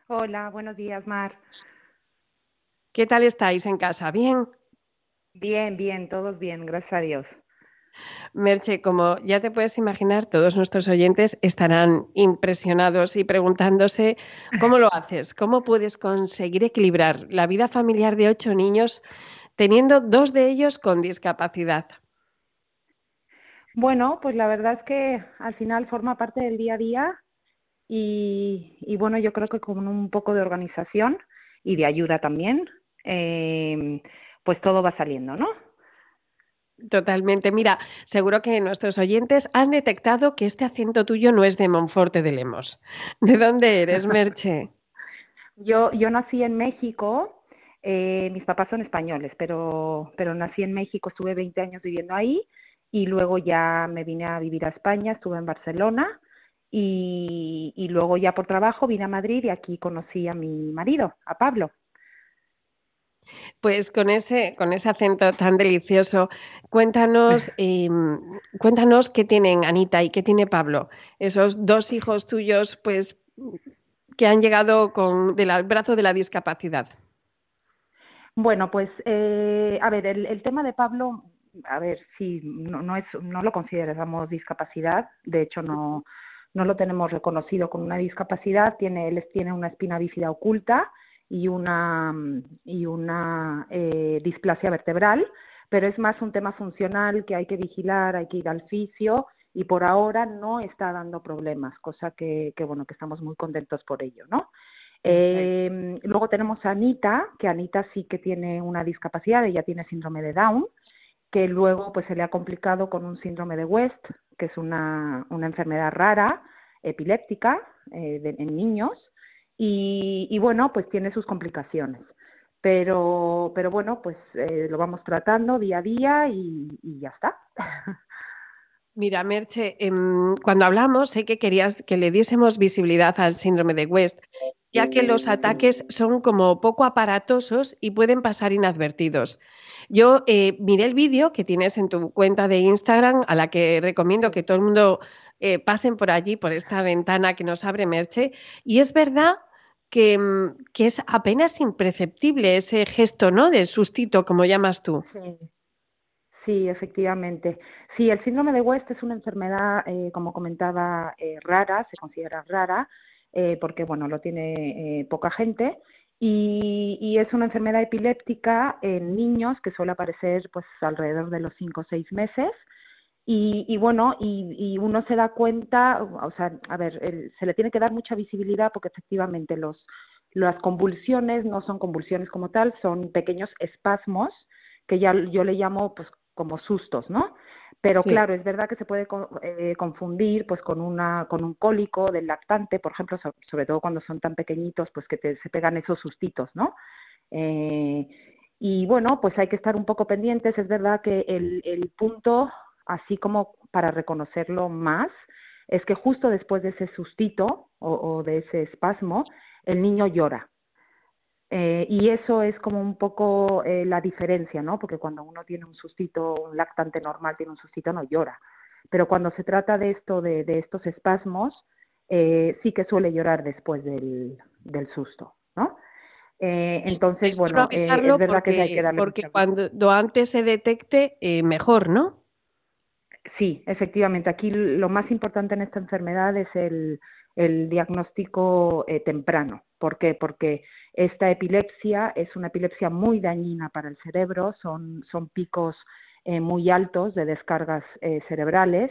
Hola, buenos días, Mar. ¿Qué tal estáis en casa? ¿Bien? Bien, bien, todos bien, gracias a Dios. Merche, como ya te puedes imaginar, todos nuestros oyentes estarán impresionados y preguntándose cómo lo haces, cómo puedes conseguir equilibrar la vida familiar de ocho niños teniendo dos de ellos con discapacidad. Bueno, pues la verdad es que al final forma parte del día a día y, bueno, yo creo que con un poco de organización y de ayuda también, eh, pues todo va saliendo, ¿no? Totalmente. Mira, seguro que nuestros oyentes han detectado que este acento tuyo no es de Monforte de Lemos. ¿De dónde eres, Merche? yo, yo nací en México, eh, mis papás son españoles, pero, pero nací en México, estuve 20 años viviendo ahí y luego ya me vine a vivir a España, estuve en Barcelona y, y luego ya por trabajo vine a Madrid y aquí conocí a mi marido, a Pablo. Pues con ese, con ese acento tan delicioso, cuéntanos, em, cuéntanos qué tienen Anita y qué tiene Pablo, esos dos hijos tuyos, pues que han llegado con del brazo de la discapacidad. Bueno, pues eh, a ver, el, el, tema de Pablo, a ver, sí, no, no es, no lo consideramos discapacidad, de hecho no, no lo tenemos reconocido con una discapacidad, tiene, él tiene una espina bífida oculta y una, y una eh, displasia vertebral, pero es más un tema funcional que hay que vigilar, hay que ir al fisio y por ahora no está dando problemas, cosa que, que bueno, que estamos muy contentos por ello, ¿no? Eh, luego tenemos a Anita, que Anita sí que tiene una discapacidad, ella tiene síndrome de Down, que luego pues se le ha complicado con un síndrome de West, que es una, una enfermedad rara, epiléptica, eh, de, en niños, y, y, bueno, pues tiene sus complicaciones. Pero, pero bueno, pues eh, lo vamos tratando día a día y, y ya está. Mira, Merche, eh, cuando hablamos sé que querías que le diésemos visibilidad al síndrome de West, ya que los ataques son como poco aparatosos y pueden pasar inadvertidos. Yo eh, miré el vídeo que tienes en tu cuenta de Instagram, a la que recomiendo que todo el mundo eh, pasen por allí, por esta ventana que nos abre Merche, y es verdad que, mm, que, es apenas imperceptible ese gesto, ¿no? De sustito, como llamas tú. Sí. Sí, efectivamente. Sí, el síndrome de West es una enfermedad, eh, como comentaba, eh, rara, se considera rara, eh, porque, bueno, lo tiene eh, poca gente, y, es una enfermedad epiléptica en niños que suele aparecer, pues, alrededor de los 5 o 6 meses, y, y, bueno, y, uno se da cuenta, o sea, a ver, se le tiene que dar mucha visibilidad porque efectivamente los, las convulsiones no son convulsiones como tal, son pequeños espasmos que ya yo le llamo pues como sustos, ¿no? Pero sí. claro, es verdad que se puede eh, confundir pues con una con un cólico del lactante, por ejemplo, so, sobre todo cuando son tan pequeñitos, pues que te, se pegan esos sustitos, ¿no? Eh, y bueno, pues hay que estar un poco pendientes. Es verdad que el, el punto así como para reconocerlo más, es que justo después de ese sustito o, o de ese espasmo, el niño llora. Eh, y eso es como un poco eh, la diferencia, ¿no? Porque cuando uno tiene un sustito, un lactante normal tiene un sustito, no llora. Pero cuando se trata de esto, de, de estos espasmos, eh, sí que suele llorar después del, del susto, ¿no? Eh, entonces, es bueno, eh, es verdad porque, que hay que darle Porque cuando antes se detecte, eh, mejor, ¿no? Sí, efectivamente. Aquí lo más importante en esta enfermedad es el, el diagnóstico eh, temprano. ¿Por qué? Porque esta epilepsia es una epilepsia muy dañina para el cerebro, son, son picos eh, muy altos de descargas eh, cerebrales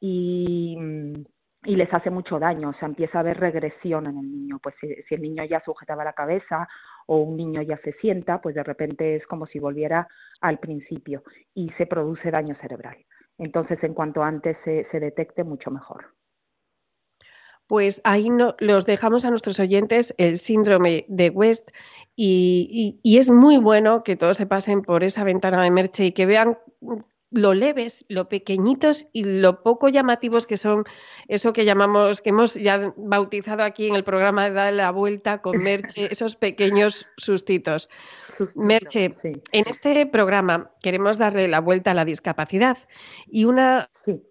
y, y, les hace mucho daño, o sea, empieza a haber regresión en el niño. Pues si, si el niño ya sujetaba la cabeza o un niño ya se sienta, pues de repente es como si volviera al principio y se produce daño cerebral. Entonces, en cuanto antes se, se detecte, mucho mejor. Pues ahí no, los dejamos a nuestros oyentes el síndrome de West y, y, y, es muy bueno que todos se pasen por esa ventana de Merche y que vean lo leves, lo pequeñitos y lo poco llamativos que son eso que llamamos, que hemos ya bautizado aquí en el programa de Dar la Vuelta con Merche, esos pequeños sustitos. Merche, sí. en este programa queremos darle la vuelta a la discapacidad y una sí.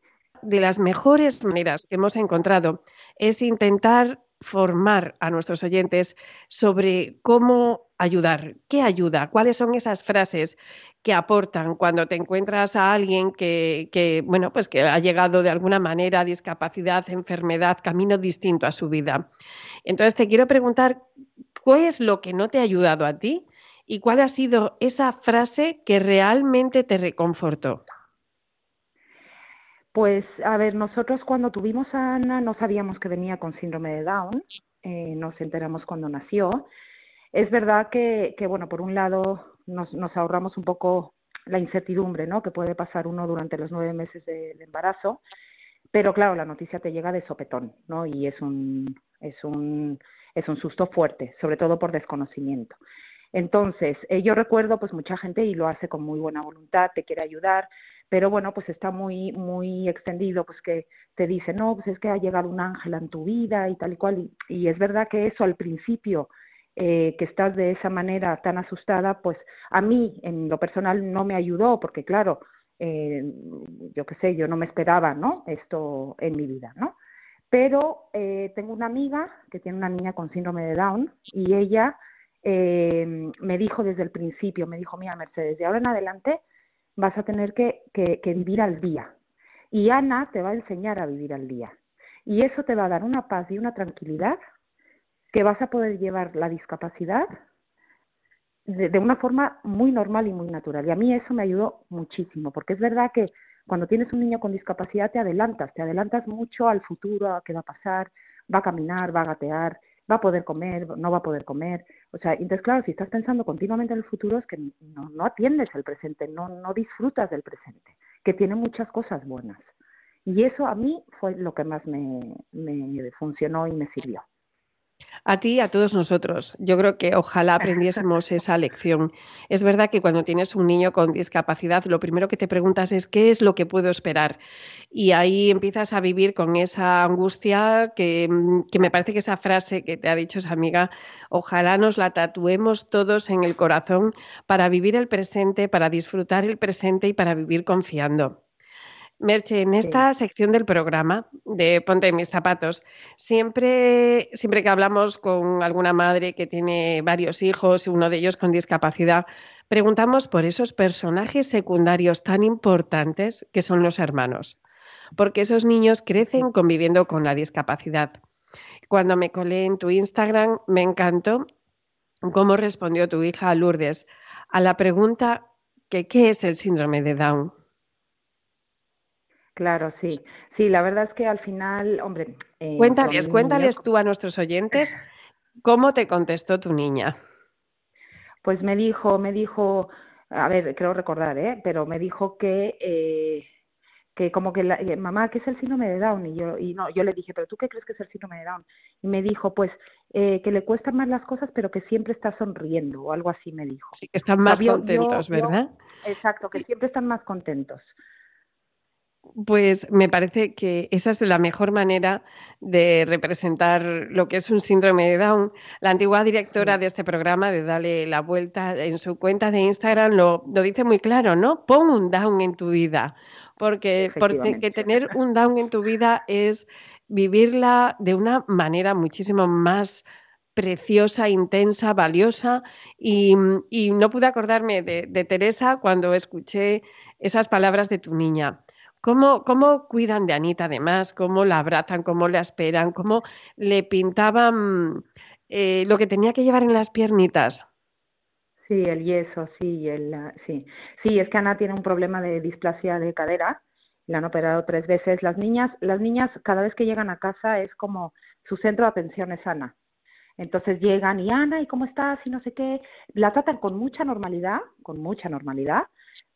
De las mejores maneras que hemos encontrado es intentar formar a nuestros oyentes sobre cómo ayudar, qué ayuda, cuáles son esas frases que aportan cuando te encuentras a alguien que, bueno, pues que ha llegado de alguna manera a discapacidad, enfermedad, camino distinto a su vida. Entonces te quiero preguntar, ¿qué es lo que no te ha ayudado a ti? ¿Y cuál ha sido esa frase que realmente te reconfortó? Pues, a ver, nosotros cuando tuvimos a Ana no sabíamos que venía con síndrome de Down, eh, nos enteramos cuando nació. Es verdad que, que bueno, por un lado nos, nos, ahorramos un poco la incertidumbre, ¿no? Que puede pasar uno durante los nueve meses de, embarazo, pero claro, la noticia te llega de sopetón, ¿no? Y es un, es un, es un susto fuerte, sobre todo por desconocimiento. Entonces, eh, yo recuerdo, pues mucha gente, y lo hace con muy buena voluntad, te quiere ayudar, pero bueno, pues está muy, muy extendido, pues que te dice, no, pues es que ha llegado un ángel en tu vida y tal y cual, y, es verdad que eso al principio, eh, que estás de esa manera tan asustada, pues a mí en lo personal no me ayudó, porque claro, eh, yo qué sé, yo no me esperaba, ¿no? Esto en mi vida, ¿no? Pero eh, tengo una amiga que tiene una niña con síndrome de Down y ella me dijo desde el principio, me dijo, mira Mercedes, de ahora en adelante vas a tener que, que, que vivir al día. Y Ana te va a enseñar a vivir al día. Y eso te va a dar una paz y una tranquilidad que vas a poder llevar la discapacidad de, de, una forma muy normal y muy natural. Y a mí eso me ayudó muchísimo, porque es verdad que cuando tienes un niño con discapacidad te adelantas, te adelantas mucho al futuro, a qué va a pasar, va a caminar, va a gatear, va a poder comer, no va a poder comer. O sea, entonces, claro, si estás pensando continuamente en el futuro es que no, no atiendes el presente, no, no disfrutas del presente, que tiene muchas cosas buenas. Y eso a mí fue lo que más me, me funcionó y me sirvió. A ti y a todos nosotros. Yo creo que ojalá aprendiésemos esa lección. Es verdad que cuando tienes un niño con discapacidad, lo primero que te preguntas es qué es lo que puedo esperar. Y ahí empiezas a vivir con esa angustia que, mm, que me parece que esa frase que te ha dicho esa amiga, ojalá nos la tatuemos todos en el corazón para vivir el presente, para disfrutar el presente y para vivir confiando. Merche, en esta sí. sección del programa de Ponte en mis zapatos, siempre, siempre que hablamos con alguna madre que tiene varios hijos y uno de ellos con discapacidad, preguntamos por esos personajes secundarios tan importantes que son los hermanos, porque esos niños crecen conviviendo con la discapacidad. Cuando me colé en tu Instagram, me encantó cómo respondió tu hija Lourdes a la pregunta que ¿qué es el síndrome de Down? Claro, sí. Sí, la verdad es que al final, hombre. Eh, cuéntales, cuéntales tú a nuestros oyentes cómo te contestó tu niña. Pues me dijo, me dijo, a ver, creo recordar, ¿eh? Pero me dijo que, eh, que como que la, eh, mamá, ¿qué es el síndrome de Down? Y yo, y no, yo le dije, pero tú qué crees que es el síndrome de Down? Y me dijo, pues, eh, que le cuestan más las cosas, pero que siempre está sonriendo, o algo así me dijo. Sí, que están más contentos, yo, ¿verdad? Yo, exacto, que siempre están más contentos. Pues me parece que esa es la mejor manera de representar lo que es un síndrome de Down. La antigua directora de este programa, de Dale la Vuelta, en su cuenta de Instagram lo, lo dice muy claro, ¿no? Pon un Down en tu vida, porque, porque tener un Down en tu vida es vivirla de una manera muchísimo más preciosa, intensa, valiosa. Y, y no pude acordarme de, de Teresa cuando escuché esas palabras de tu niña ¿Cómo, ¿Cómo, cuidan de Anita además? ¿Cómo la abrazan? ¿Cómo la esperan? ¿Cómo le pintaban eh, lo que tenía que llevar en las piernitas? Sí, el yeso, sí, el, sí. Sí, es que Ana tiene un problema de displasia de cadera. La han operado tres veces. Las niñas, las niñas cada vez que llegan a casa es como su centro de atención es Ana. Entonces llegan y Ana, ¿y cómo estás? Y no sé qué. La tratan con mucha normalidad, con mucha normalidad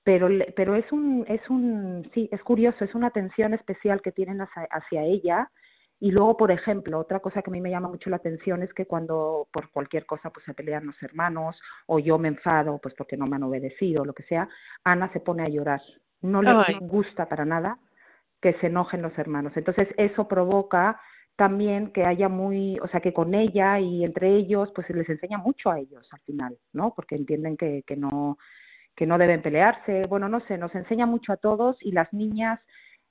pero pero es un es un sí es curioso es una atención especial que tienen hacia, hacia, ella y luego por ejemplo otra cosa que a mí me llama mucho la atención es que cuando por cualquier cosa pues se pelean los hermanos o yo me enfado pues porque no me han obedecido o lo que sea Ana se pone a llorar no le Ay. gusta para nada que se enojen los hermanos entonces eso provoca también que haya muy, o sea, que con ella y entre ellos, pues les enseña mucho a ellos al final, ¿no? Porque entienden que, que no, que no deben pelearse, bueno, no sé, nos enseña mucho a todos y las niñas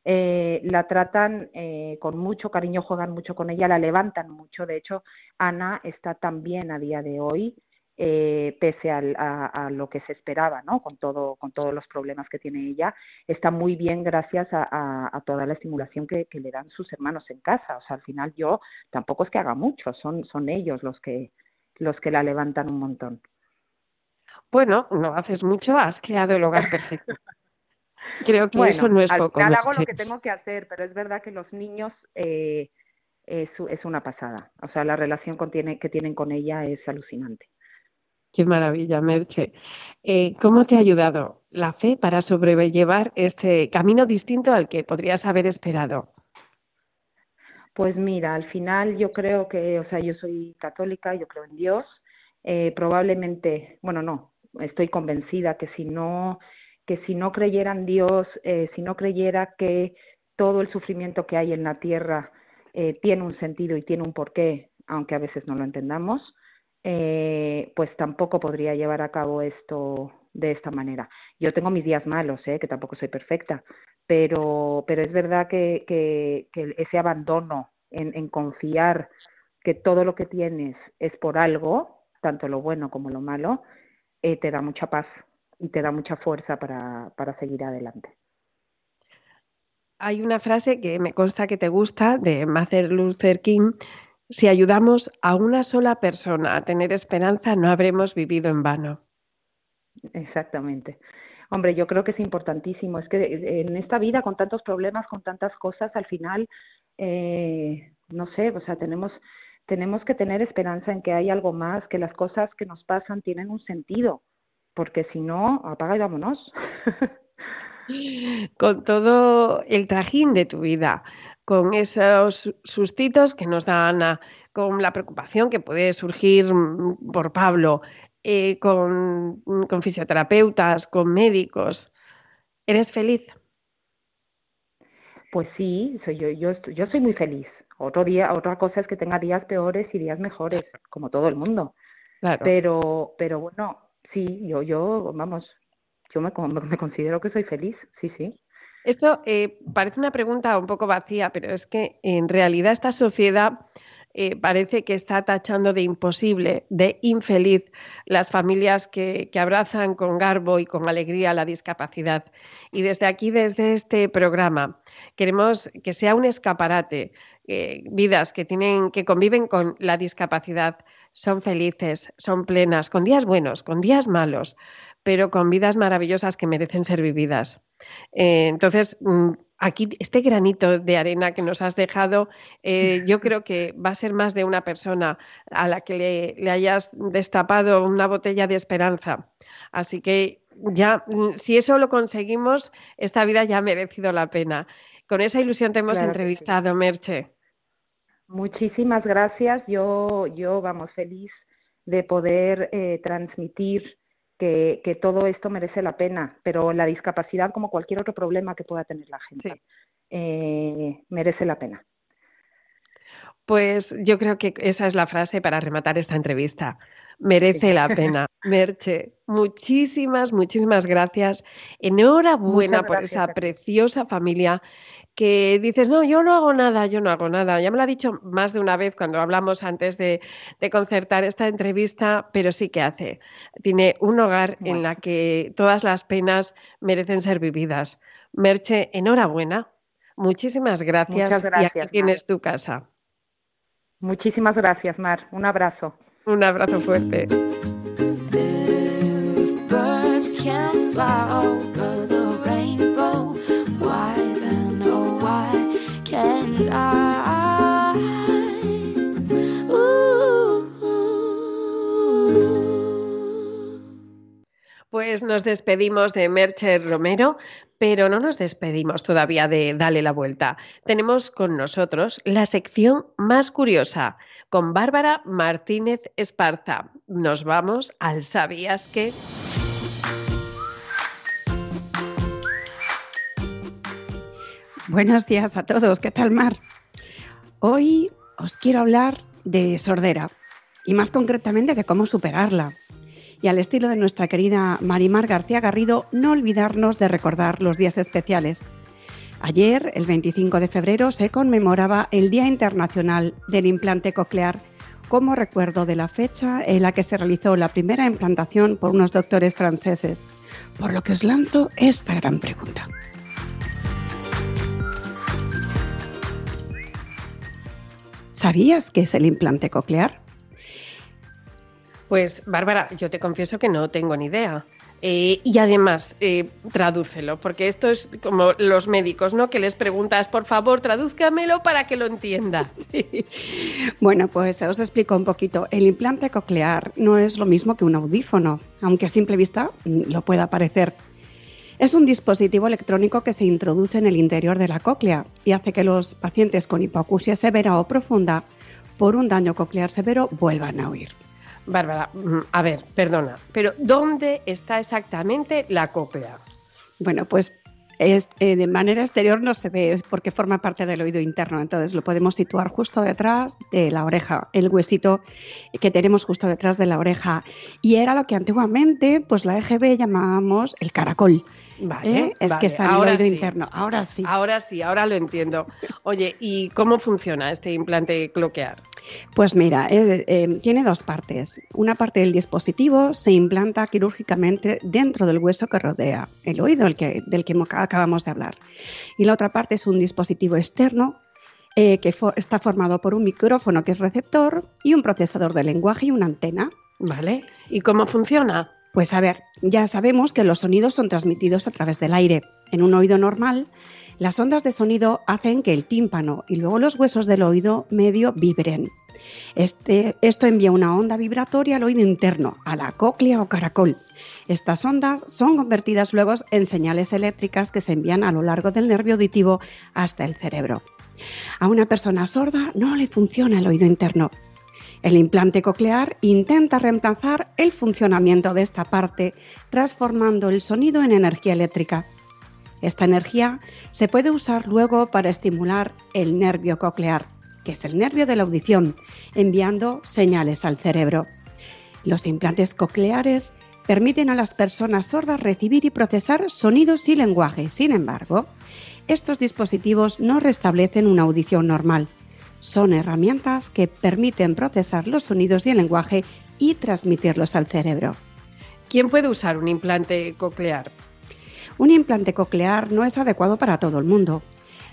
eh, la tratan eh, con mucho cariño, juegan mucho con ella, la levantan mucho. De hecho, Ana está también a día de hoy, eh, pese a, lo que se esperaba, ¿no? Con todo, con todos los problemas que tiene ella, está muy bien gracias a, toda la estimulación que, le dan sus hermanos en casa. O sea, al final yo tampoco es que haga mucho, son, son ellos los que, los que la levantan un montón. Bueno, no haces mucho, has creado el hogar perfecto. Creo que eso no es poco. Al hago lo que tengo que hacer, pero es verdad que los niños eh, es, es, una pasada. O sea, la relación que tienen con ella es alucinante. Qué maravilla, Merche. Eh, ¿Cómo te ha ayudado la fe para sobrellevar este camino distinto al que podrías haber esperado? Pues mira, al final yo creo que, o sea, yo soy católica, yo creo en Dios. Eh, probablemente, bueno, no, estoy convencida que si no que si no creyera en Dios, eh, si no creyera que todo el sufrimiento que hay en la tierra eh, tiene un sentido y tiene un porqué, aunque a veces no lo entendamos, eh, pues tampoco podría llevar a cabo esto de esta manera. Yo tengo mis días malos, que tampoco soy perfecta, pero, pero es verdad que, que, ese abandono en confiar que todo lo que tienes es por algo, tanto lo bueno como lo malo, te da mucha paz y te da mucha fuerza para, para seguir adelante. Hay una frase que me consta que te gusta de Martin Luther King. Si ayudamos a una sola persona a tener esperanza, no habremos vivido en vano. Exactamente. Hombre, yo creo que es importantísimo. Es que en esta vida, con tantos problemas, con tantas cosas, al final, eh, no sé, o sea, tenemos, tenemos que tener esperanza en que hay algo más, que las cosas que nos pasan tienen un sentido porque si no, apaga y vámonos. con todo el trajín de tu vida, con esos sustitos que nos dan, con la preocupación que puede surgir mm, por Pablo, eh, con, con, fisioterapeutas, con médicos. ¿Eres feliz? Pues sí, soy yo, yo, yo soy muy feliz. Otro día, otra cosa es que tenga días peores y días mejores, como todo el mundo. Claro. Pero, pero bueno, sí, yo, yo, vamos, yo me, me considero que soy feliz, sí, sí. Esto eh, parece una pregunta un poco vacía, pero es que en realidad esta sociedad eh, parece que está tachando de imposible, de infeliz, las familias que, abrazan con garbo y con alegría la discapacidad. Y desde aquí, desde este programa, queremos que sea un escaparate, eh, vidas que, tienen, que conviven con la discapacidad, son felices, son plenas, con días buenos, con días malos, pero con vidas maravillosas que merecen ser vividas. Eh, entonces, mm, aquí este granito de arena que nos has dejado, eh, yo creo que va a ser más de una persona a la que le, hayas destapado una botella de esperanza. Así que ya, mm, si eso lo conseguimos, esta vida ya ha merecido la pena. Con esa ilusión te hemos entrevistado, Merche. Muchísimas gracias. Yo, yo vamos, feliz de poder eh, transmitir que, que, todo esto merece la pena, pero la discapacidad, como cualquier otro problema que pueda tener la gente, eh, merece la pena. Pues yo creo que esa es la frase para rematar esta entrevista. Merece la pena. Merche, muchísimas, muchísimas gracias. Enhorabuena por esa preciosa familia que dices, no, yo no hago nada, yo no hago nada. Ya me lo ha dicho más de una vez cuando hablamos antes de, concertar esta entrevista, pero sí que hace. Tiene un hogar en la que todas las penas merecen ser vividas. Merche, enhorabuena. Muchísimas gracias. y aquí tienes tu casa. Muchísimas gracias, Mar. Un abrazo. Un abrazo fuerte. Nos despedimos de Merche Romero, pero no nos despedimos todavía de Dale la Vuelta. Tenemos con nosotros la sección más curiosa con Bárbara Martínez Esparza. Nos vamos al ¿Sabías qué? Buenos días a todos, ¿qué tal Mar? Hoy os quiero hablar de sordera y más concretamente de cómo superarla. Y al estilo de nuestra querida Marimar García Garrido, no olvidarnos de recordar los días especiales. Ayer, el 25 de febrero, se conmemoraba el Día Internacional del Implante Coclear como recuerdo de la fecha en la que se realizó la primera implantación por unos doctores franceses. Por lo que os lanzo esta gran pregunta. ¿Sabías qué es el implante coclear? Pues, Bárbara, yo te confieso que no tengo ni idea. Eh, y además, eh, tradúcelo, porque esto es como los médicos, ¿no? Que les preguntas, por favor, tradúzcamelo para que lo entienda. Bueno, pues os explico un poquito. El implante coclear no es lo mismo que un audífono, aunque a simple vista mm, lo pueda parecer. Es un dispositivo electrónico que se introduce en el interior de la cóclea y hace que los pacientes con hipoacusia severa o profunda por un daño coclear severo vuelvan a oír. Bárbara, mm, a ver, perdona, pero ¿dónde está exactamente la cóclea? Bueno, pues es, eh, de manera exterior no se ve porque forma parte del oído interno, entonces lo podemos situar justo detrás de la oreja, el huesito que tenemos justo detrás de la oreja. Y era lo que antiguamente, pues la EGB llamábamos el caracol. Vale, ¿eh? es que está en ahora el oído sí. interno. Ahora sí. Ahora sí, ahora lo entiendo. Oye, ¿y cómo funciona este implante cloquear? Pues mira, eh, eh, tiene dos partes. Una parte del dispositivo se implanta quirúrgicamente dentro del hueso que rodea el oído el que, del que mo- acabamos de hablar. Y la otra parte es un dispositivo externo eh, que está formado por un micrófono que es receptor y un procesador de lenguaje y una antena. ¿Vale? ¿Y cómo funciona? Pues a ver, ya sabemos que los sonidos son transmitidos a través del aire. En un oído normal, las ondas de sonido hacen que el tímpano y luego los huesos del oído medio vibren. Este, esto envía una onda vibratoria al oído interno, a la cóclea o caracol. Estas ondas son convertidas luego en señales eléctricas que se envían a lo largo del nervio auditivo hasta el cerebro. A una persona sorda no le funciona el oído interno. El implante coclear intenta reemplazar el funcionamiento de esta parte, transformando el sonido en energía eléctrica. Esta energía se puede usar luego para estimular el nervio coclear, que es el nervio de la audición, enviando señales al cerebro. Los implantes cocleares permiten a las personas sordas recibir y procesar sonidos y lenguaje. Sin embargo, estos dispositivos no restablecen una audición normal. Son herramientas que permiten procesar los sonidos y el lenguaje y transmitirlos al cerebro. ¿Quién puede usar un implante coclear? Un implante coclear no es adecuado para todo el mundo.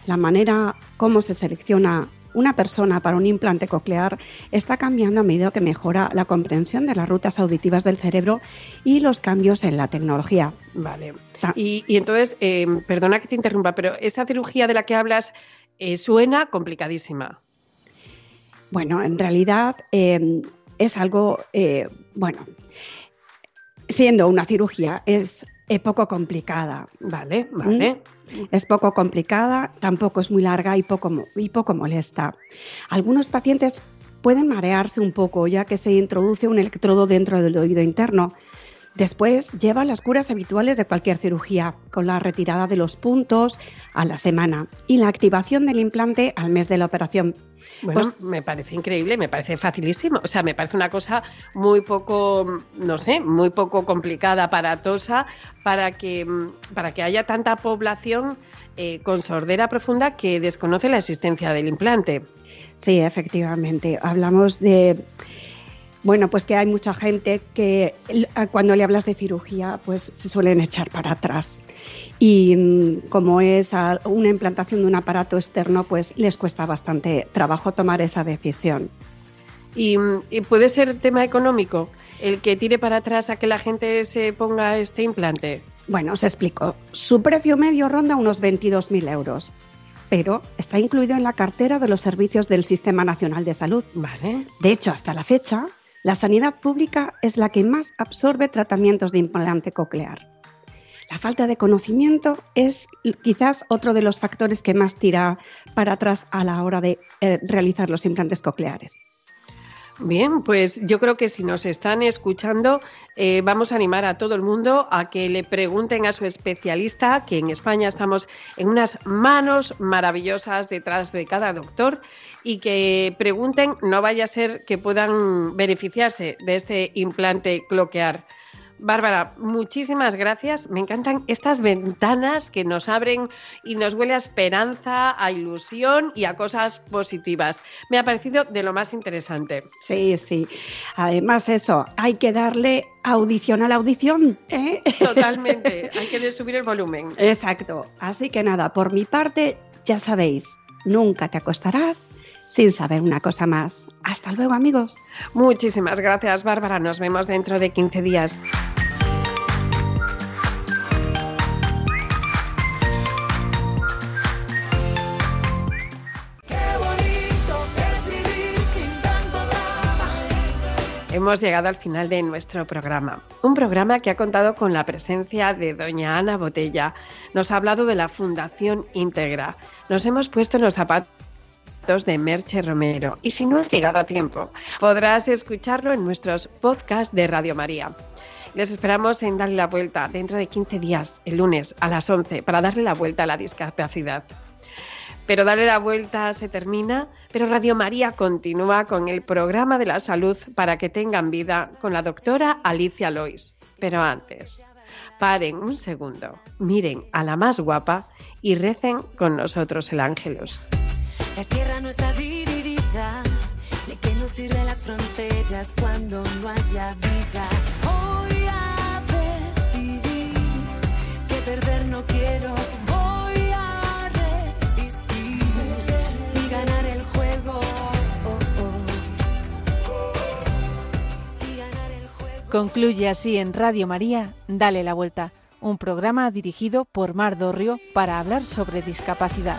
La manera como se selecciona una persona para un implante coclear está cambiando a medida que mejora la comprensión de las rutas auditivas del cerebro y los cambios en la tecnología. Vale. Y, y entonces, eh, perdona que te interrumpa, pero esa cirugía de la que hablas eh, suena complicadísima. Bueno, en realidad eh, es algo, eh, bueno, siendo una cirugía es eh, poco complicada. Vale, vale. Es poco complicada, tampoco es muy larga y poco, y poco molesta. Algunos pacientes pueden marearse un poco ya que se introduce un electrodo dentro del oído interno. Después lleva las curas habituales de cualquier cirugía, con la retirada de los puntos a la semana y la activación del implante al mes de la operación. Bueno, Pues- me parece increíble, me parece facilísimo. O sea, me parece una cosa muy poco, no sé, muy poco complicada, aparatosa, para que, para que haya tanta población eh, con sordera profunda que desconoce la existencia del implante. Sí, efectivamente. Hablamos de, bueno, pues que hay mucha gente que cuando le hablas de cirugía, pues se suelen echar para atrás. Y mm, como es una implantación de un aparato externo, pues les cuesta bastante trabajo tomar esa decisión. Y, mm, y puede ser tema económico el que tire para atrás a que la gente se ponga este implante. Bueno, os explico. Su precio medio ronda unos 22.000 euros, pero está incluido en la cartera de los servicios del Sistema Nacional de Salud. Vale. De hecho, hasta la fecha, la sanidad pública es la que más absorbe tratamientos de implante coclear. La falta de conocimiento es quizás otro de los factores que más tira para atrás a la hora de eh, realizar los implantes cocleares. Bien, pues yo creo que si nos están escuchando, eh, vamos a animar a todo el mundo a que le pregunten a su especialista, que en España estamos en unas manos maravillosas detrás de cada doctor, y que pregunten, no vaya a ser que puedan beneficiarse de este implante cloquear. Bárbara, muchísimas gracias. Me encantan estas ventanas que nos abren y nos huele a esperanza, a ilusión y a cosas positivas. Me ha parecido de lo más interesante. Sí, sí. Además, eso, hay que darle audición a la audición. ¿eh? Totalmente. hay que subir el volumen. Exacto. Así que nada, por mi parte, ya sabéis, nunca te acostarás sin saber una cosa más. Hasta luego, amigos. Muchísimas gracias, Bárbara. Nos vemos dentro de 15 días. Hemos llegado al final de nuestro programa. Un programa que ha contado con la presencia de doña Ana Botella. Nos ha hablado de la Fundación Integra. Nos hemos puesto en los zapatos de Merche Romero. Y si no has llegado a tiempo, podrás escucharlo en nuestros podcasts de Radio María. Les esperamos en Darle la Vuelta dentro de 15 días, el lunes a las 11, para darle la vuelta a la discapacidad. Pero Darle la Vuelta se termina, pero Radio María continúa con el programa de la salud para que tengan vida con la doctora Alicia Lois. Pero antes, paren un segundo, miren a la más guapa y recen con nosotros el ángelus. La tierra no está dividida. ¿De qué nos sirven las fronteras cuando no haya vida? Concluye así en Radio María, Dale la Vuelta, un programa dirigido por Mar Dorrio para hablar sobre discapacidad.